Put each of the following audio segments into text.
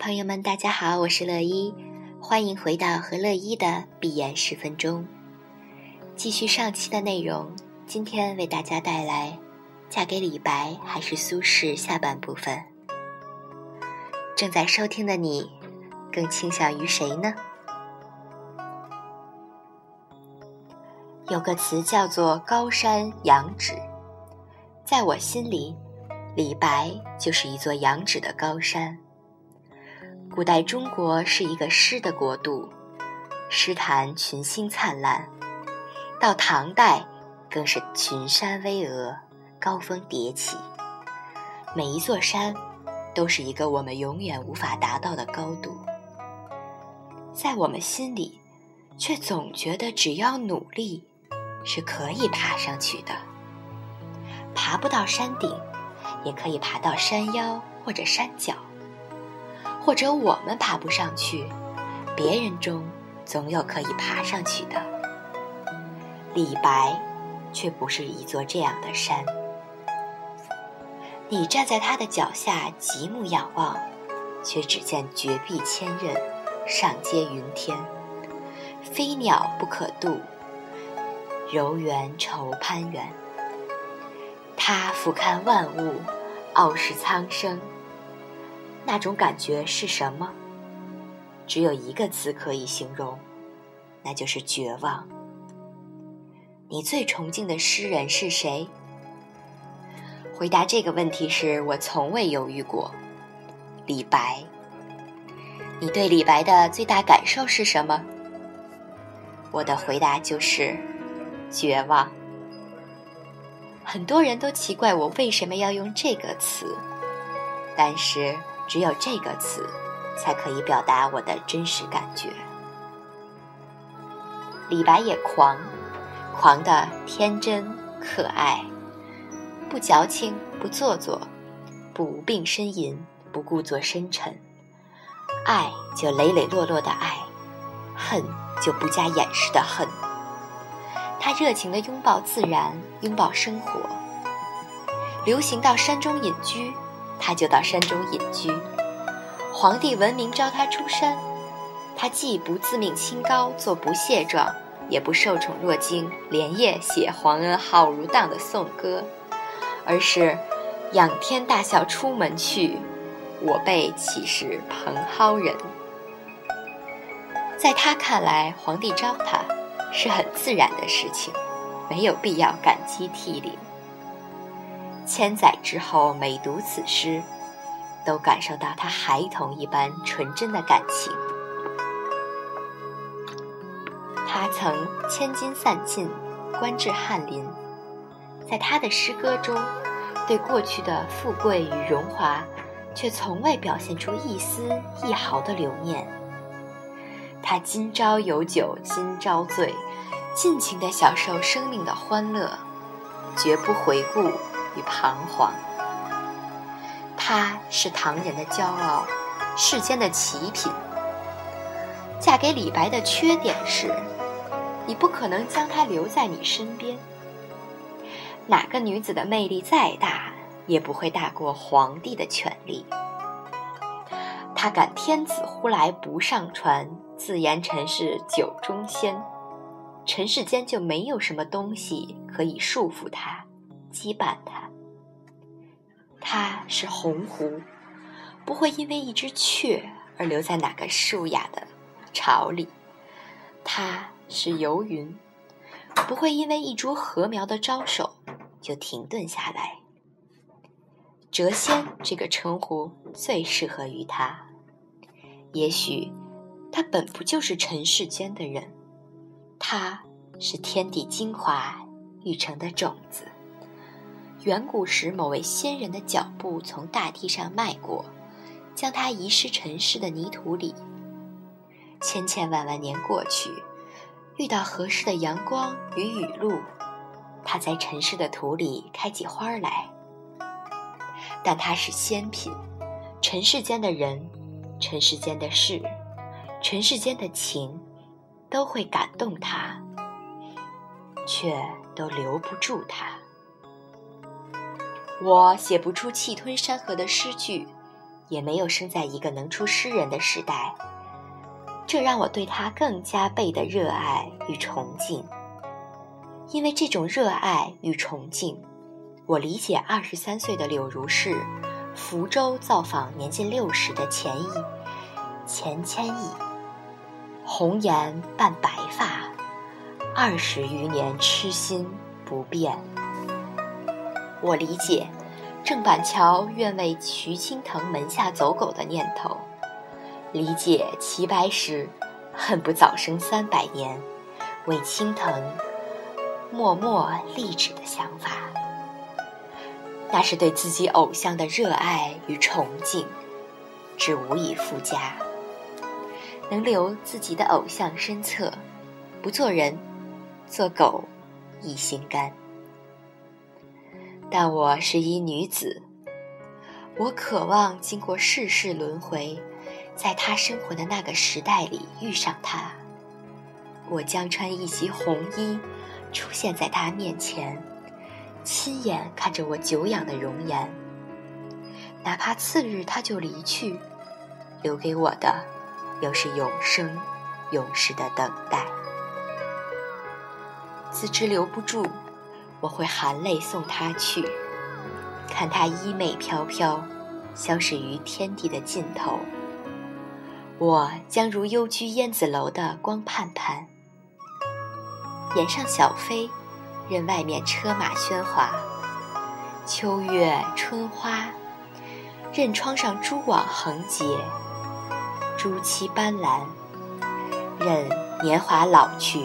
朋友们，大家好，我是乐一，欢迎回到和乐一的闭眼十分钟。继续上期的内容，今天为大家带来《嫁给李白还是苏轼》下半部分。正在收听的你，更倾向于谁呢？有个词叫做“高山仰止”，在我心里，李白就是一座仰止的高山。古代中国是一个诗的国度，诗坛群星灿烂。到唐代，更是群山巍峨，高峰迭起。每一座山，都是一个我们永远无法达到的高度。在我们心里，却总觉得只要努力，是可以爬上去的。爬不到山顶，也可以爬到山腰或者山脚。或者我们爬不上去，别人中总有可以爬上去的。李白却不是一座这样的山。你站在他的脚下极目仰望，却只见绝壁千仞，上接云天。飞鸟不可度，柔垣愁攀援。他俯瞰万物，傲视苍生。那种感觉是什么？只有一个词可以形容，那就是绝望。你最崇敬的诗人是谁？回答这个问题时，我从未犹豫过。李白。你对李白的最大感受是什么？我的回答就是绝望。很多人都奇怪我为什么要用这个词，但是。只有这个词，才可以表达我的真实感觉。李白也狂，狂的天真可爱，不矫情，不做作，不无病呻吟，不故作深沉。爱就磊磊落落的爱，恨就不加掩饰的恨。他热情的拥抱自然，拥抱生活。流行到山中隐居。他就到山中隐居，皇帝闻名召他出山，他既不自命清高做不谢状，也不受宠若惊连夜写“皇恩浩如荡”的颂歌，而是仰天大笑出门去，我辈岂是蓬蒿人？在他看来，皇帝招他是很自然的事情，没有必要感激涕零。千载之后，每读此诗，都感受到他孩童一般纯真的感情。他曾千金散尽，官至翰林，在他的诗歌中，对过去的富贵与荣华，却从未表现出一丝一毫的留念。他今朝有酒今朝醉，尽情地享受生命的欢乐，绝不回顾。与彷徨，她是唐人的骄傲，世间的奇品。嫁给李白的缺点是，你不可能将他留在你身边。哪个女子的魅力再大，也不会大过皇帝的权力。他敢天子呼来不上船，自言臣是酒中仙。尘世间就没有什么东西可以束缚他。羁绊他，他是鸿鹄，不会因为一只雀而留在哪个树雅的巢里；他是游云，不会因为一株禾苗的招手就停顿下来。谪仙这个称呼最适合于他，也许他本不就是尘世间的人，他是天地精华育成的种子。远古时，某位仙人的脚步从大地上迈过，将他遗失尘世的泥土里。千千万万年过去，遇到合适的阳光与雨露，他在尘世的土里开起花来。但他是仙品，尘世间的人、尘世间的事、尘世间的情，都会感动他，却都留不住他。我写不出气吞山河的诗句，也没有生在一个能出诗人的时代，这让我对他更加倍的热爱与崇敬。因为这种热爱与崇敬，我理解二十三岁的柳如是福州造访年近六十的钱意，钱谦益，红颜伴白发，二十余年痴心不变。我理解郑板桥愿为徐青藤门下走狗的念头，理解齐白石恨不早生三百年，为青藤。默默立志的想法，那是对自己偶像的热爱与崇敬，只无以复加。能留自己的偶像身侧，不做人，做狗亦心甘。但我是一女子，我渴望经过世事轮回，在他生活的那个时代里遇上他。我将穿一袭红衣。出现在他面前，亲眼看着我久仰的容颜。哪怕次日他就离去，留给我的，又是永生、永世的等待。自知留不住，我会含泪送他去，看他衣袂飘飘，消失于天地的尽头。我将如幽居燕子楼的光盼盼。檐上小飞，任外面车马喧哗；秋月春花，任窗上蛛网横结；朱漆斑斓，任年华老去，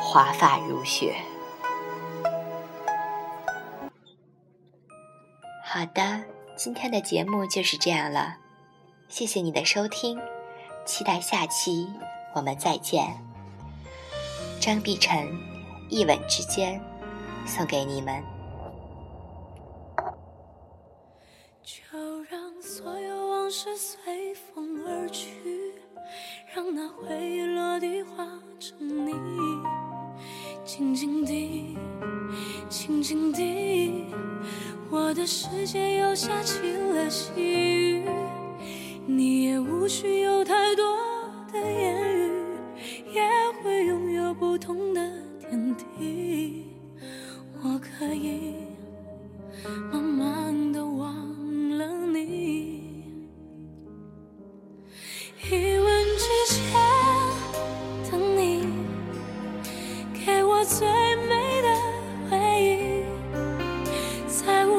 华发如雪。好的，今天的节目就是这样了，谢谢你的收听，期待下期我们再见。张碧晨，一吻之间，送给你们。就让所有往事随世界又下起了细雨，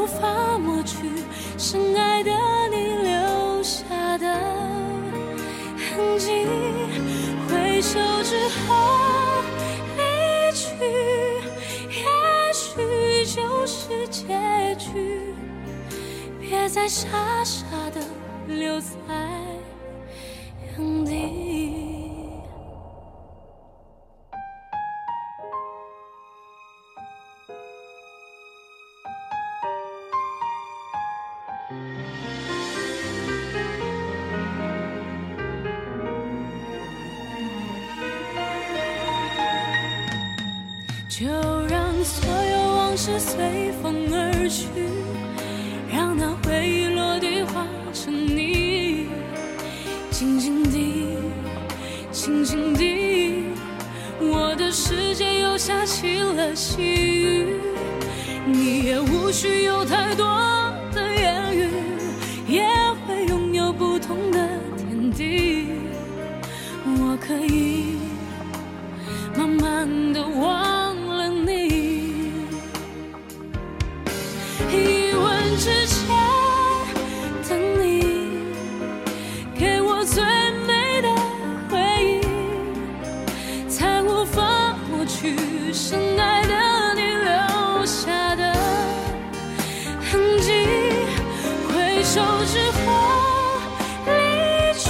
无法抹去深爱的你留下的痕迹。回首之后离去，也许就是结局。别再傻傻的留在所有往事随风而去，让那回忆落地化成泥。静静地，静静地，我的世界又下起了细雨。你也无需有太多的言语，也会拥有不同的天地。我可以慢慢的忘。去深爱的你留下的痕迹回首之后离去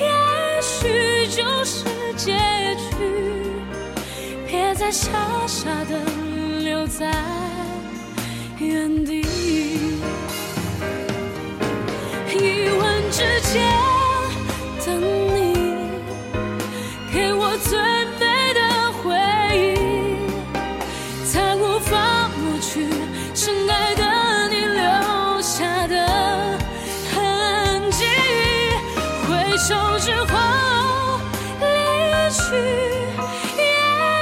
也许就是结局别再傻傻的留在手之后离去，也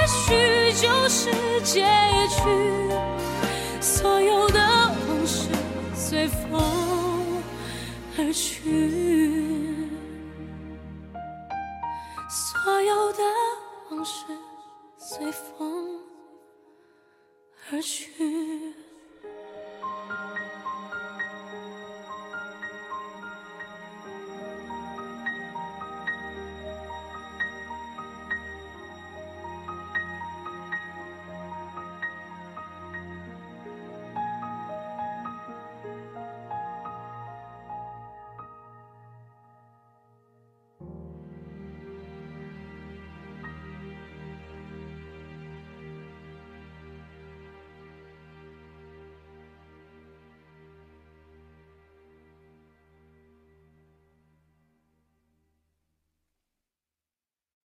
许就是结局。所有的往事随风而去，所有的往事随风而去。